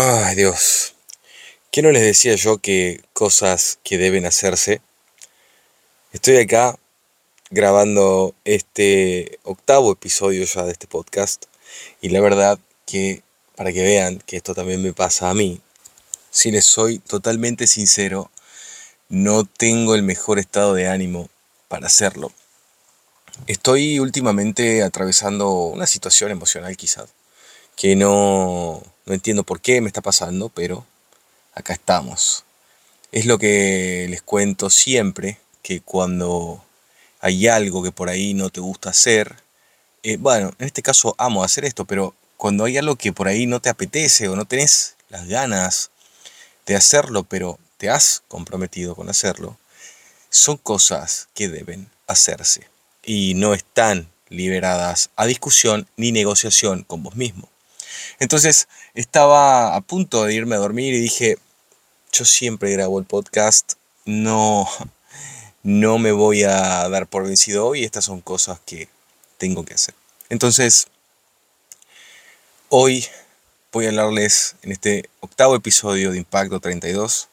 Ay, Dios. ¿Qué no les decía yo que cosas que deben hacerse? Estoy acá grabando este octavo episodio ya de este podcast y la verdad que para que vean que esto también me pasa a mí, si les soy totalmente sincero, no tengo el mejor estado de ánimo para hacerlo. Estoy últimamente atravesando una situación emocional quizás que no, no entiendo por qué me está pasando, pero acá estamos. Es lo que les cuento siempre, que cuando hay algo que por ahí no te gusta hacer, eh, bueno, en este caso amo hacer esto, pero cuando hay algo que por ahí no te apetece o no tenés las ganas de hacerlo, pero te has comprometido con hacerlo, son cosas que deben hacerse y no están liberadas a discusión ni negociación con vos mismo. Entonces estaba a punto de irme a dormir y dije, yo siempre grabo el podcast, no, no me voy a dar por vencido hoy, estas son cosas que tengo que hacer. Entonces, hoy voy a hablarles en este octavo episodio de Impacto 32,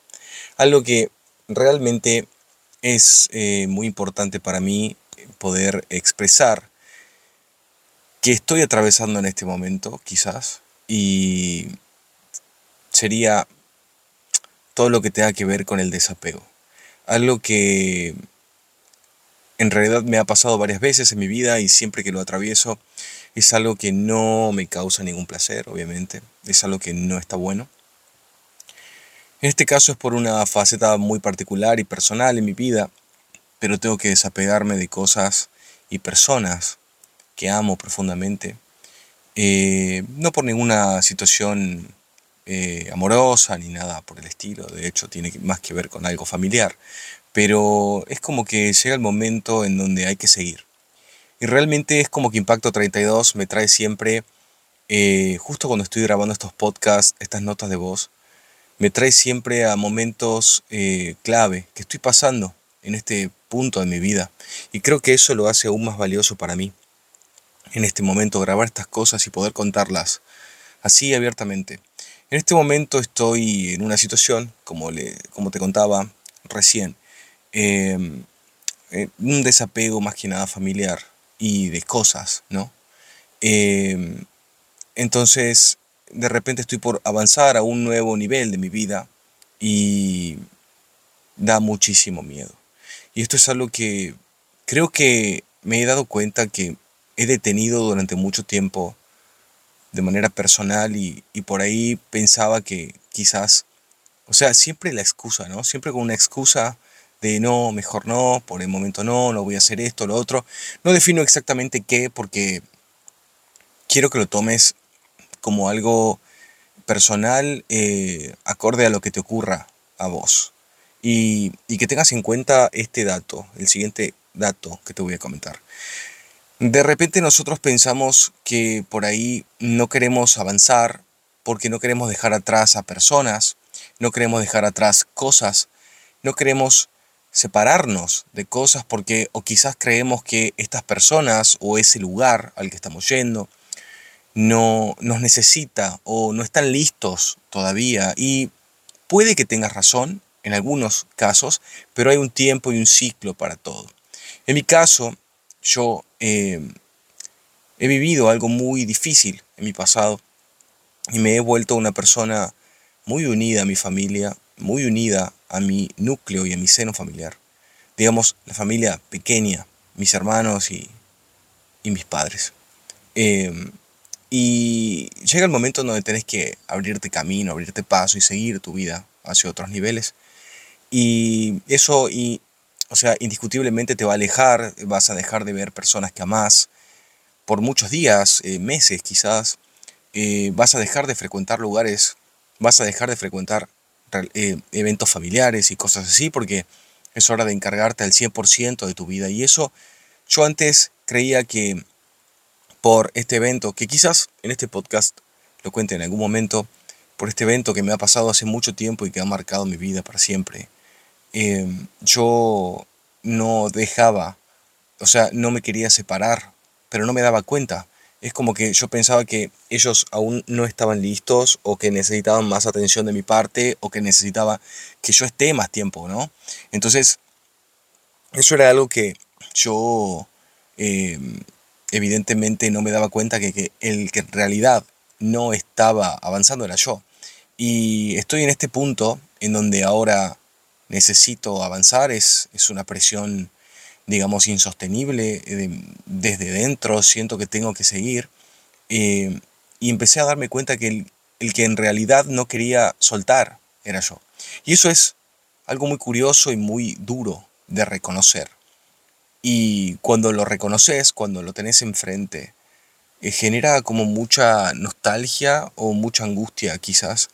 algo que realmente es eh, muy importante para mí poder expresar que estoy atravesando en este momento, quizás, y sería todo lo que tenga que ver con el desapego. Algo que en realidad me ha pasado varias veces en mi vida y siempre que lo atravieso es algo que no me causa ningún placer, obviamente. Es algo que no está bueno. En este caso es por una faceta muy particular y personal en mi vida, pero tengo que desapegarme de cosas y personas que amo profundamente eh, no por ninguna situación eh, amorosa ni nada por el estilo, de hecho tiene más que ver con algo familiar, pero es como que llega el momento en donde hay que seguir. Y realmente es como que Impacto 32 me trae siempre, eh, justo cuando estoy grabando estos podcasts, estas notas de voz, me trae siempre a momentos clave que estoy pasando en este punto de mi vida. Y creo que eso lo hace aún más valioso para mí en este momento grabar estas cosas y poder contarlas así abiertamente. En este momento estoy en una situación, como, le, como te contaba recién, em, un desapego más que nada familiar y de cosas, ¿no? Em, entonces, de repente estoy por avanzar a un nuevo nivel de mi vida y da muchísimo miedo. Y esto es algo que creo que me he dado cuenta que he detenido durante mucho tiempo de manera personal y, por ahí pensaba que quizás, o sea, siempre la excusa, ¿no? Siempre con una excusa de no, mejor no, por el momento no, no voy a hacer esto, lo otro. No defino exactamente qué porque quiero que lo tomes como algo personal eh, acorde a lo que te ocurra a vos. y que tengas en cuenta este dato, el siguiente dato que te voy a comentar. De repente nosotros pensamos que por ahí no queremos avanzar porque no queremos dejar atrás a personas, no queremos dejar atrás cosas, no queremos separarnos de cosas porque o quizás creemos que estas personas o ese lugar al que estamos yendo no nos necesita o no están listos todavía y puede que tengas razón en algunos casos, pero hay un tiempo y un ciclo para todo. En mi caso, yo eh, he vivido algo muy difícil en mi pasado y me he vuelto una persona muy unida a mi familia, muy unida a mi núcleo y a mi seno familiar. Digamos, la familia pequeña, mis hermanos y, mis padres. Em, y llega el momento donde tenés que abrirte camino, abrirte paso y seguir tu vida hacia otros niveles. Y eso y o sea, indiscutiblemente te va a alejar, vas a dejar de ver personas que amás por muchos días, eh, meses quizás, eh, vas a dejar de frecuentar lugares, vas a dejar de frecuentar eh, eventos familiares y cosas así, porque es hora de encargarte al 100% de tu vida. Y eso yo antes creía que por este evento, que quizás en este podcast lo cuente en algún momento, por este evento que me ha pasado hace mucho tiempo y que ha marcado mi vida para siempre, Em, yo no dejaba, o sea, no me quería separar, pero no me daba cuenta. es como que yo pensaba que ellos aún no estaban listos o que necesitaban más atención de mi parte o que necesitaba que yo esté más tiempo, ¿no? Entonces, eso era algo que yo em, evidentemente no me daba cuenta que, que el que en realidad no estaba avanzando era yo. Y estoy en este punto en donde ahora necesito avanzar, es, es una presión, digamos, insostenible eh, desde dentro, siento que tengo que seguir. Eh, y empecé a darme cuenta que el, que en realidad no quería soltar era yo. Y eso es algo muy curioso y muy duro de reconocer. Y cuando lo reconoces, cuando lo tenés enfrente, eh, genera como mucha nostalgia o mucha angustia quizás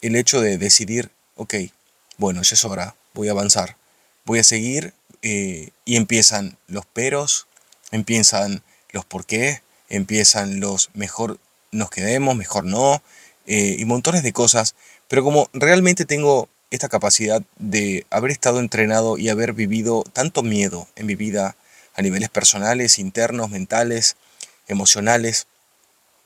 el hecho de decidir, ok, bueno, ya es hora, voy a avanzar, voy a seguir eh, y empiezan los peros, empiezan los por qué, empiezan los mejor nos quedemos, mejor no, eh, y montones de cosas, pero como realmente tengo esta capacidad de haber estado entrenado y haber vivido tanto miedo en mi vida a niveles personales, internos, mentales, emocionales,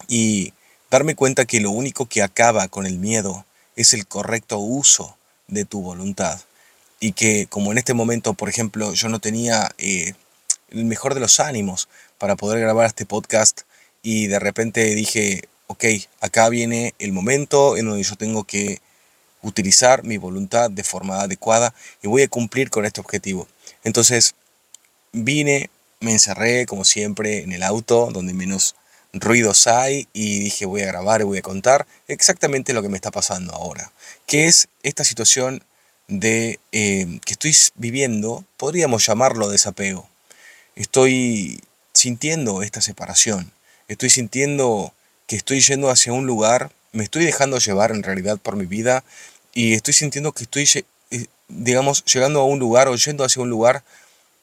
y darme cuenta que lo único que acaba con el miedo es el correcto uso de tu voluntad. Y que como en este momento, por ejemplo, yo no tenía eh, el mejor de los ánimos para poder grabar este podcast y de repente dije, ok, acá viene el momento en donde yo tengo que utilizar mi voluntad de forma adecuada y voy a cumplir con este objetivo. Entonces vine, me encerré como siempre en el auto donde menos ruidos hay y dije voy a grabar y voy a contar exactamente lo que me está pasando ahora, que es esta situación de eh, que estoy viviendo, podríamos llamarlo desapego. Estoy sintiendo esta separación, estoy sintiendo que estoy yendo hacia un lugar, me estoy dejando llevar en realidad por mi vida y estoy sintiendo que estoy, eh, digamos, llegando a un lugar o yendo hacia un lugar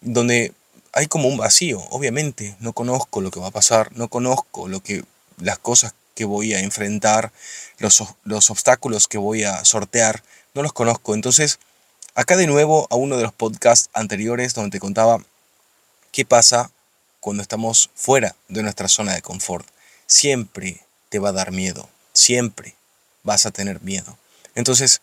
donde hay como un vacío, obviamente, no conozco lo que va a pasar, no conozco lo que, las cosas que voy a enfrentar, los, los obstáculos que voy a sortear, no los conozco. Entonces, acá de nuevo a uno de los podcasts anteriores donde te contaba qué pasa cuando estamos fuera de nuestra zona de confort. Siempre te va a dar miedo, siempre vas a tener miedo. Entonces,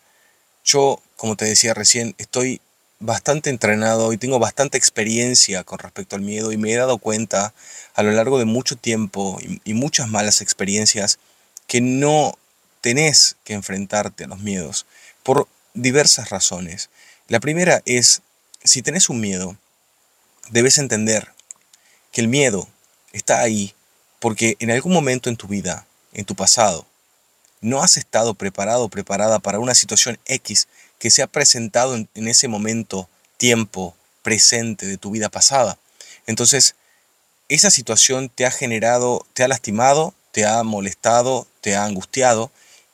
yo, como te decía recién, estoy bastante entrenado y tengo bastante experiencia con respecto al miedo y me he dado cuenta a lo largo de mucho tiempo y, muchas malas experiencias que no tenés que enfrentarte a los miedos por diversas razones. La primera es, si tenés un miedo, debes entender que el miedo está ahí porque en algún momento en tu vida, en tu pasado, no has estado preparado o preparada para una situación X que se ha presentado en, ese momento, tiempo, presente de tu vida pasada. Entonces, esa situación te ha generado, te ha lastimado, te ha molestado, te ha angustiado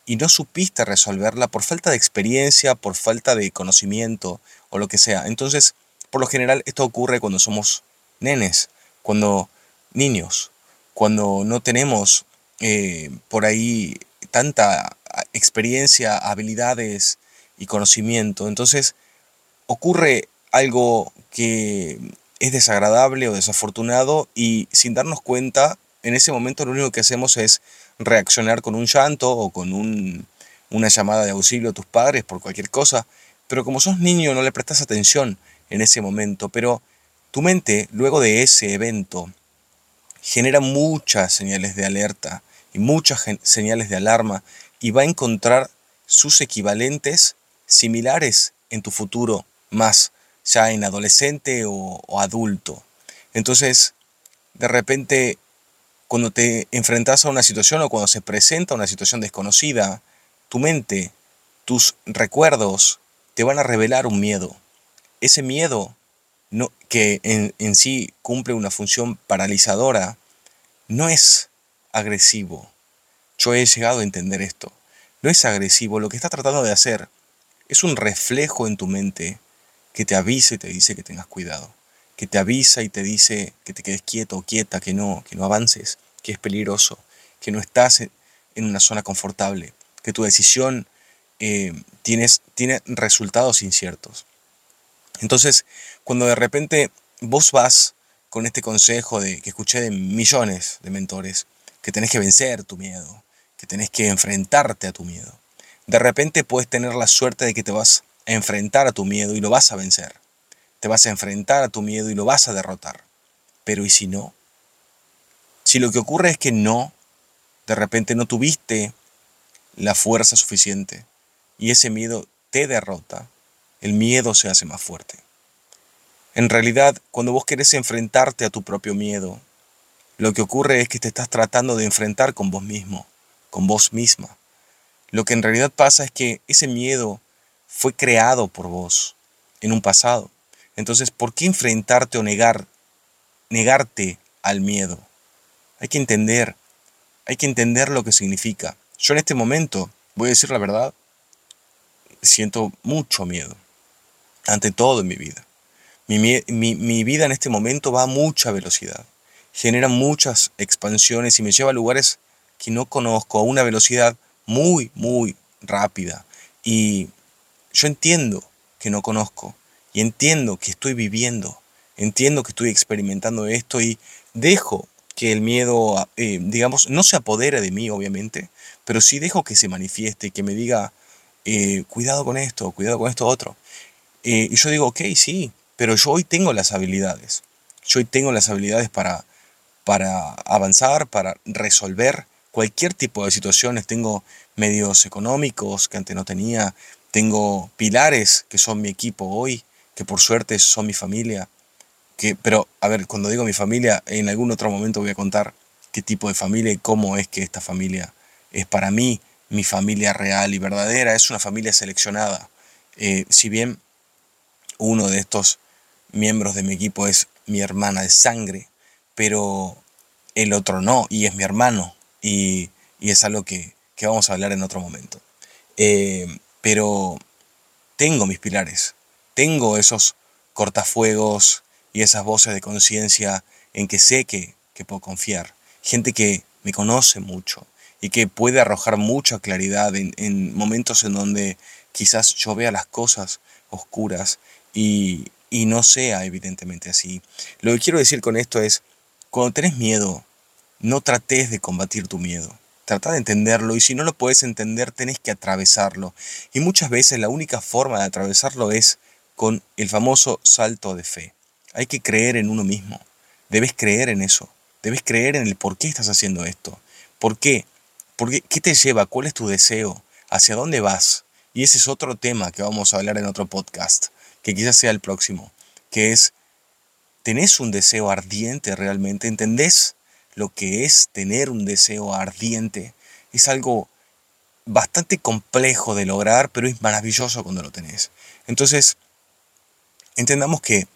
y no supiste resolverla por falta de experiencia, por falta de conocimiento o lo que sea. Entonces, por lo general, esto ocurre cuando somos nenes, cuando niños, cuando no tenemos eh, por ahí tanta experiencia, habilidades, y conocimiento. Entonces ocurre algo que es desagradable o desafortunado y sin darnos cuenta, en ese momento lo único que hacemos es reaccionar con un llanto o con una llamada de auxilio a tus padres por cualquier cosa. Pero como sos niño no le prestas atención en ese momento. Pero tu mente, luego de ese evento, genera muchas señales de alerta y muchas señales de alarma y va a encontrar sus equivalentes similares en tu futuro, más ya en adolescente o, adulto. Entonces, de repente, cuando te enfrentas a una situación o cuando se presenta una situación desconocida, tu mente, tus recuerdos te van a revelar un miedo. Ese miedo que en sí cumple una función paralizadora, no es agresivo. Yo he llegado a entender esto. No es agresivo. Lo que está tratando de hacer es un reflejo en tu mente que te avisa y te dice que tengas cuidado, que te avisa y te dice que te quedes quieto o quieta, que no, que no avances, que es peligroso, que no estás en una zona confortable, que tu decisión eh, tienes, tiene resultados inciertos. Entonces, cuando de repente vos vas con este consejo de, que escuché de millones de mentores, que tenés que vencer tu miedo, que tenés que enfrentarte a tu miedo. De repente puedes tener la suerte de que te vas a enfrentar a tu miedo y lo vas a vencer. Te vas a enfrentar a tu miedo y lo vas a derrotar. Pero ¿y si no? Si lo que ocurre es que no, de repente no tuviste la fuerza suficiente y ese miedo te derrota, el miedo se hace más fuerte. En realidad, cuando vos querés enfrentarte a tu propio miedo, lo que ocurre es que te estás tratando de enfrentar con vos mismo, con vos misma. Lo que en realidad pasa es que ese miedo fue creado por vos en un pasado. Entonces, ¿por qué enfrentarte o negar, negarte al miedo? Hay que entender, hay que entender lo que significa. Yo en este momento, voy a decir la verdad, siento mucho miedo ante todo en mi vida. Mi, vida en este momento va a mucha velocidad, genera muchas expansiones y me lleva a lugares que no conozco a una velocidad muy, muy rápida. Y yo entiendo que no conozco y entiendo que estoy viviendo, entiendo que estoy experimentando esto y dejo que el miedo, eh, digamos, no se apodere de mí, obviamente, pero sí dejo que se manifieste que me diga, eh, cuidado con esto, cuidado con esto otro. Eh, y yo digo, ok, sí, pero yo hoy tengo las habilidades. Yo hoy tengo las habilidades para, para avanzar, para resolver cualquier tipo de situaciones. Tengo medios económicos que antes no tenía. Tengo pilares que son mi equipo hoy, que por suerte son mi familia. Que, pero, a ver, cuando digo mi familia, en algún otro momento voy a contar qué tipo de familia y cómo es que esta familia es para mí mi familia real y verdadera. Es una familia seleccionada. Eh, si bien uno de estos miembros de mi equipo es mi hermana de sangre, pero el otro no, y es mi hermano, y, es algo que, vamos a hablar en otro momento. Eh, pero tengo mis pilares, tengo esos cortafuegos y esas voces de conciencia en que sé que, que puedo confiar. Gente que me conoce mucho y que puede arrojar mucha claridad en, en momentos en donde quizás yo vea las cosas oscuras y, y no sea evidentemente así. Lo que quiero decir con esto es, cuando tenés miedo, no trates de combatir tu miedo. Trata de entenderlo y si no lo puedes entender, tenés que atravesarlo. Y muchas veces la única forma de atravesarlo es con el famoso salto de fe. Hay que creer en uno mismo. Debes creer en eso. Debes creer en el por qué estás haciendo esto. ¿Por qué? ¿Por qué? ¿Qué te lleva? ¿Cuál es tu deseo? ¿Hacia dónde vas? Y ese es otro tema que vamos a hablar en otro podcast que quizás sea el próximo, que es, ¿tenés un deseo ardiente realmente? ¿Entendés lo que es tener un deseo ardiente? Es algo bastante complejo de lograr, pero es maravilloso cuando lo tenés. Entonces, entendamos que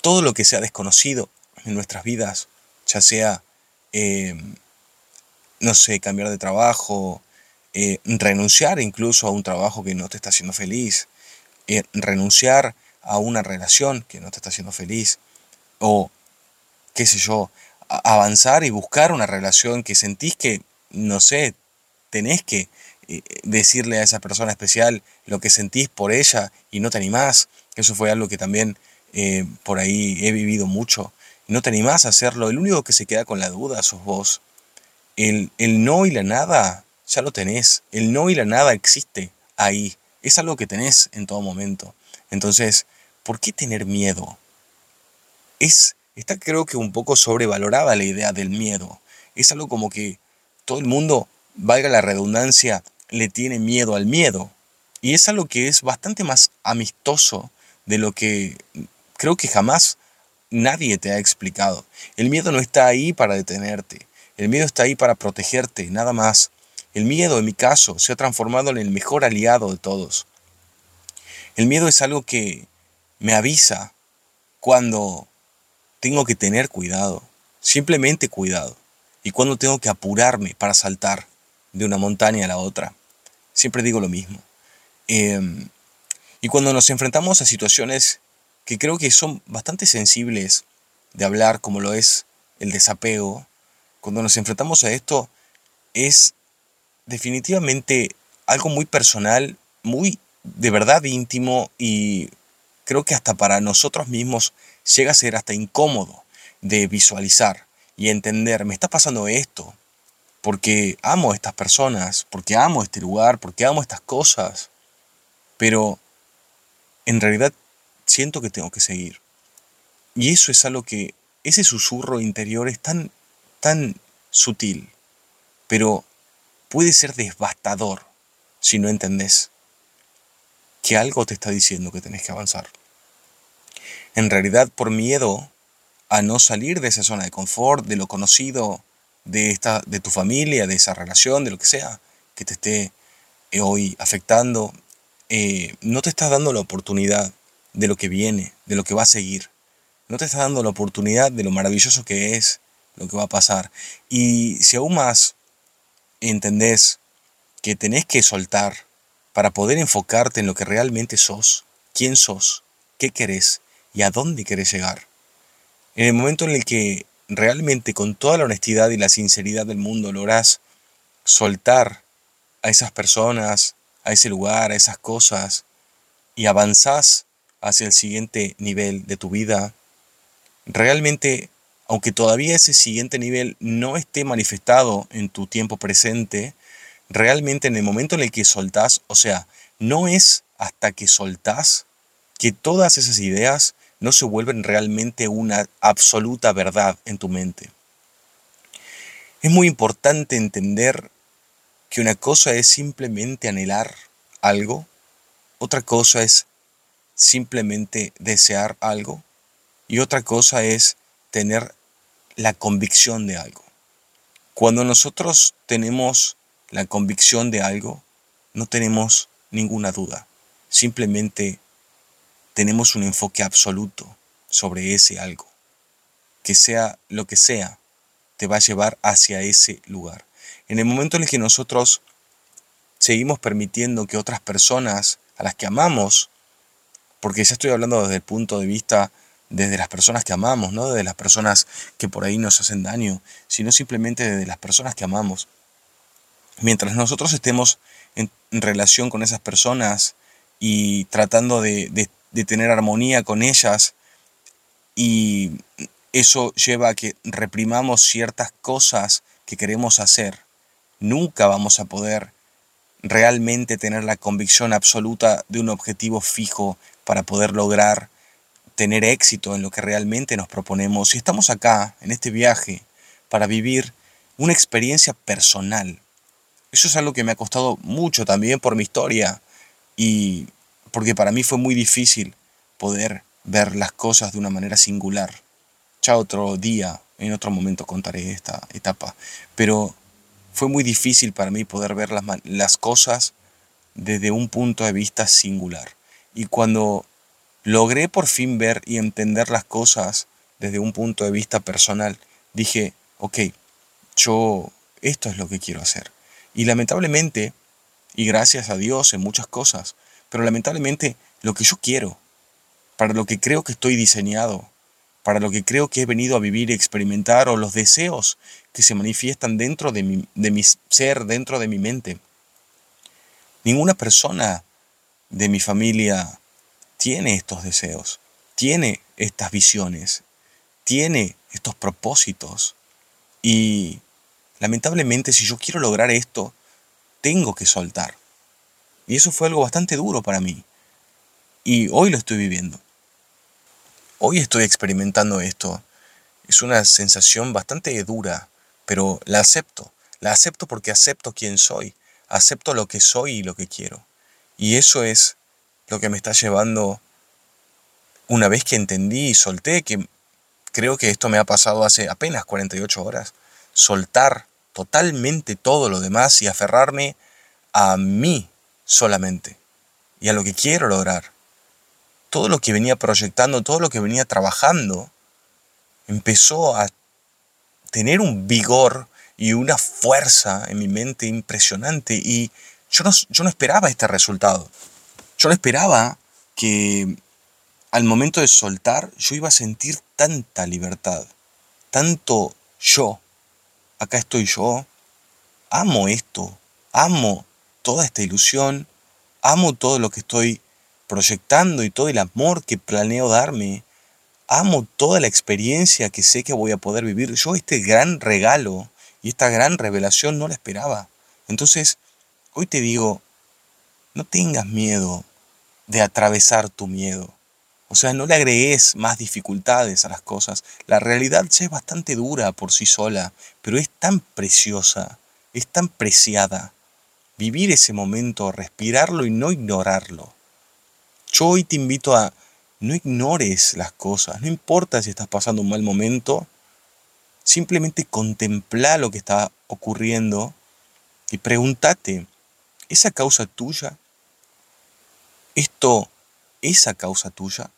todo lo que sea desconocido en nuestras vidas, ya sea, em, no sé, cambiar de trabajo, eh, renunciar incluso a un trabajo que no te está haciendo feliz, eh, renunciar a una relación que no te está haciendo feliz, o qué sé yo, avanzar y buscar una relación que sentís que, no sé, tenés que eh, decirle a esa persona especial lo que sentís por ella y no te animás. Eso fue algo que también eh, por ahí he vivido mucho. No te animás a hacerlo. El único que se queda con la duda sos vos. El, el no y la nada ya lo tenés. El no y la nada existe ahí es algo que tenés en todo momento. Entonces, ¿por qué tener miedo? Es, está creo que un poco sobrevalorada la idea del miedo. Es algo como que todo el mundo, valga la redundancia, le tiene miedo al miedo. Y es algo que es bastante más amistoso de lo que creo que jamás nadie te ha explicado. El miedo no está ahí para detenerte. El miedo está ahí para protegerte, nada más. El miedo, en mi caso, se ha transformado en el mejor aliado de todos. El miedo es algo que me avisa cuando tengo que tener cuidado, simplemente cuidado, y cuando tengo que apurarme para saltar de una montaña a la otra. Siempre digo lo mismo. Em, y cuando nos enfrentamos a situaciones que creo que son bastante sensibles de hablar, como lo es el desapego, cuando nos enfrentamos a esto, es definitivamente algo muy personal, muy de verdad íntimo y creo que hasta para nosotros mismos llega a ser hasta incómodo de visualizar. y entender, me está pasando esto, porque amo a estas personas, porque amo este lugar, porque amo estas cosas, pero en realidad siento que tengo que seguir. Y eso es algo que, ese susurro interior es tan, tan sutil, pero puede ser devastador si no entendés que algo te está diciendo que tenés que avanzar. En realidad, por miedo a no salir de esa zona de confort, de lo conocido, de, esta, de tu familia, de esa relación, de lo que sea que te esté eh, hoy afectando, eh, no te estás dando la oportunidad de lo que viene, de lo que va a seguir. No te estás dando la oportunidad de lo maravilloso que es lo que va a pasar. Y si aún más entendés que tenés que soltar para poder enfocarte en lo que realmente sos, quién sos, qué querés y a dónde querés llegar. En el momento en el que realmente con toda la honestidad y la sinceridad del mundo lográs soltar a esas personas, a ese lugar, a esas cosas, y avanzás hacia el siguiente nivel de tu vida, realmente, aunque todavía ese siguiente nivel no esté manifestado en tu tiempo presente, realmente en el momento en el que soltás, o sea, no es hasta que soltás que todas esas ideas no se vuelven realmente una absoluta verdad en tu mente. Es muy importante entender que una cosa es simplemente anhelar algo, otra cosa es simplemente desear algo y otra cosa es tener la convicción de algo. Cuando nosotros tenemos la convicción de algo, no tenemos ninguna duda. Simplemente tenemos un enfoque absoluto sobre ese algo. Que sea lo que sea, te va a llevar hacia ese lugar. En el momento en el que nosotros seguimos permitiendo que otras personas a las que amamos, porque ya estoy hablando desde el punto de vista desde las personas que amamos, no desde las personas que por ahí nos hacen daño, sino simplemente desde las personas que amamos, mientras nosotros estemos en, relación con esas personas y tratando de, tener armonía con ellas, y eso lleva a que reprimamos ciertas cosas que queremos hacer, nunca vamos a poder realmente tener la convicción absoluta de un objetivo fijo para poder lograr tener éxito en lo que realmente nos proponemos. Y estamos acá, en este viaje, para vivir una experiencia personal, eso es algo que me ha costado mucho también por mi historia y porque para mí fue muy difícil poder ver las cosas de una manera singular. Ya otro día, en otro momento contaré esta etapa, pero fue muy difícil para mí poder ver las, las cosas desde un punto de vista singular. Y cuando logré por fin ver y entender las cosas desde un punto de vista personal, dije, ok, yo esto es lo que quiero hacer. Y lamentablemente, y gracias a Dios en muchas cosas, pero lamentablemente lo que yo quiero, para lo que creo que estoy diseñado, para lo que creo que he venido a vivir y experimentar, o los deseos que se manifiestan dentro de mi, de mi ser, dentro de mi mente. Ninguna persona de mi familia tiene estos deseos, tiene estas visiones, tiene estos propósitos. Y lamentablemente si yo quiero lograr esto, tengo que soltar. Y eso fue algo bastante duro para mí. Y hoy lo estoy viviendo. Hoy estoy experimentando esto. Es una sensación bastante dura, pero la acepto. La acepto porque acepto quién soy. Acepto lo que soy y lo que quiero. Y eso es lo que me está llevando, una vez que entendí y solté, que creo que esto me ha pasado hace apenas 48 horas, soltar totalmente todo lo demás y aferrarme a mí solamente y a lo que quiero lograr. Todo lo que venía proyectando, todo lo que venía trabajando, empezó a tener un vigor y una fuerza en mi mente impresionante y yo no, yo no esperaba este resultado. Yo no esperaba que al momento de soltar yo iba a sentir tanta libertad, tanto yo, acá estoy yo, amo esto, amo toda esta ilusión, amo todo lo que estoy proyectando y todo el amor que planeo darme, amo toda la experiencia que sé que voy a poder vivir. Yo este gran regalo y esta gran revelación no la esperaba. Entonces, hoy te digo, no tengas miedo de atravesar tu miedo. O sea, no le agregues más dificultades a las cosas. La realidad ya es bastante dura por sí sola, pero es tan preciosa, es tan preciada. Vivir ese momento, respirarlo y no ignorarlo. Yo hoy te invito a no ignores las cosas, no importa si estás pasando un mal momento, simplemente contempla lo que está ocurriendo y pregúntate, ¿esa causa tuya? ¿Esto, esa causa tuya?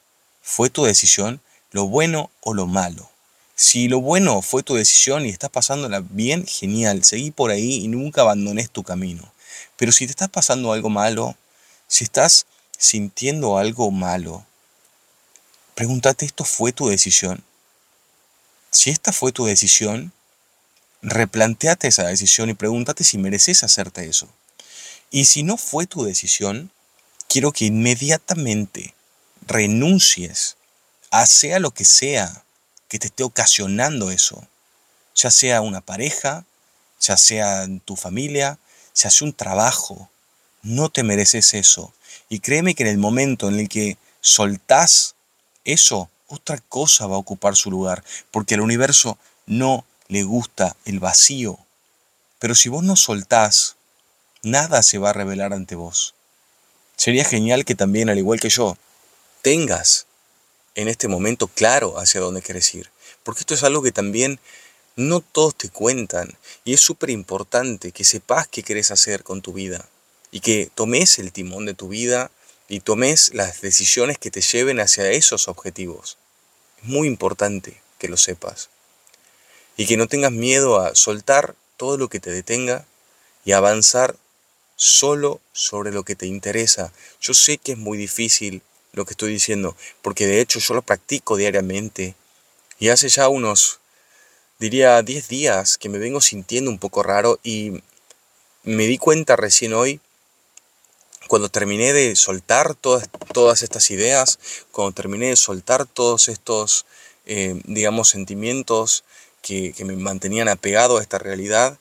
¿Fue tu decisión? ¿Lo bueno o lo malo? Si lo bueno fue tu decisión y estás pasándola bien, genial, seguí por ahí y nunca abandones tu camino. Pero si te estás pasando algo malo, si estás sintiendo algo malo, pregúntate, ¿esto fue tu decisión? Si esta fue tu decisión, replanteate esa decisión y pregúntate si mereces hacerte eso. Y si no fue tu decisión, quiero que inmediatamente renuncies a sea lo que sea que te esté ocasionando eso. Ya sea una pareja, ya sea tu familia, ya sea un trabajo. No te mereces eso. Y créeme que en el momento en el que soltás eso, otra cosa va a ocupar su lugar. Porque al universo no le gusta el vacío. Pero si vos no soltás, nada se va a revelar ante vos. Sería genial que también, al igual que yo, tengas en este momento claro hacia dónde quieres ir. Porque esto es algo que también no todos te cuentan y es súper importante que sepas qué querés hacer con tu vida y que tomes el timón de tu vida y tomes las decisiones que te lleven hacia esos objetivos. Es muy importante que lo sepas y que no tengas miedo a soltar todo lo que te detenga y avanzar solo sobre lo que te interesa. Yo sé que es muy difícil lo que estoy diciendo, porque de hecho yo lo practico diariamente. Y hace ya unos, diría, 10 días que me vengo sintiendo un poco raro y me di cuenta recién hoy, cuando terminé de soltar todas, todas estas ideas, cuando terminé de soltar todos estos, eh, digamos, sentimientos que, que me mantenían apegado a esta realidad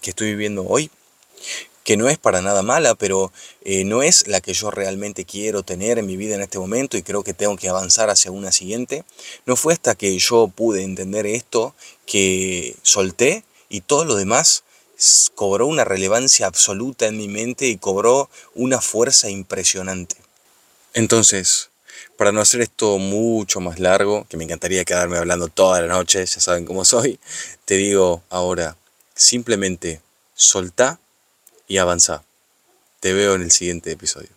que estoy viviendo hoy, que no es para nada mala, pero eh, no es la que yo realmente quiero tener en mi vida en este momento y creo que tengo que avanzar hacia una siguiente. No fue hasta que yo pude entender esto que solté y todo lo demás cobró una relevancia absoluta en mi mente y cobró una fuerza impresionante. Entonces, para no hacer esto mucho más largo, que me encantaría quedarme hablando toda la noche, ya saben cómo soy, te digo ahora, simplemente soltá y avanza. Te veo en el siguiente episodio.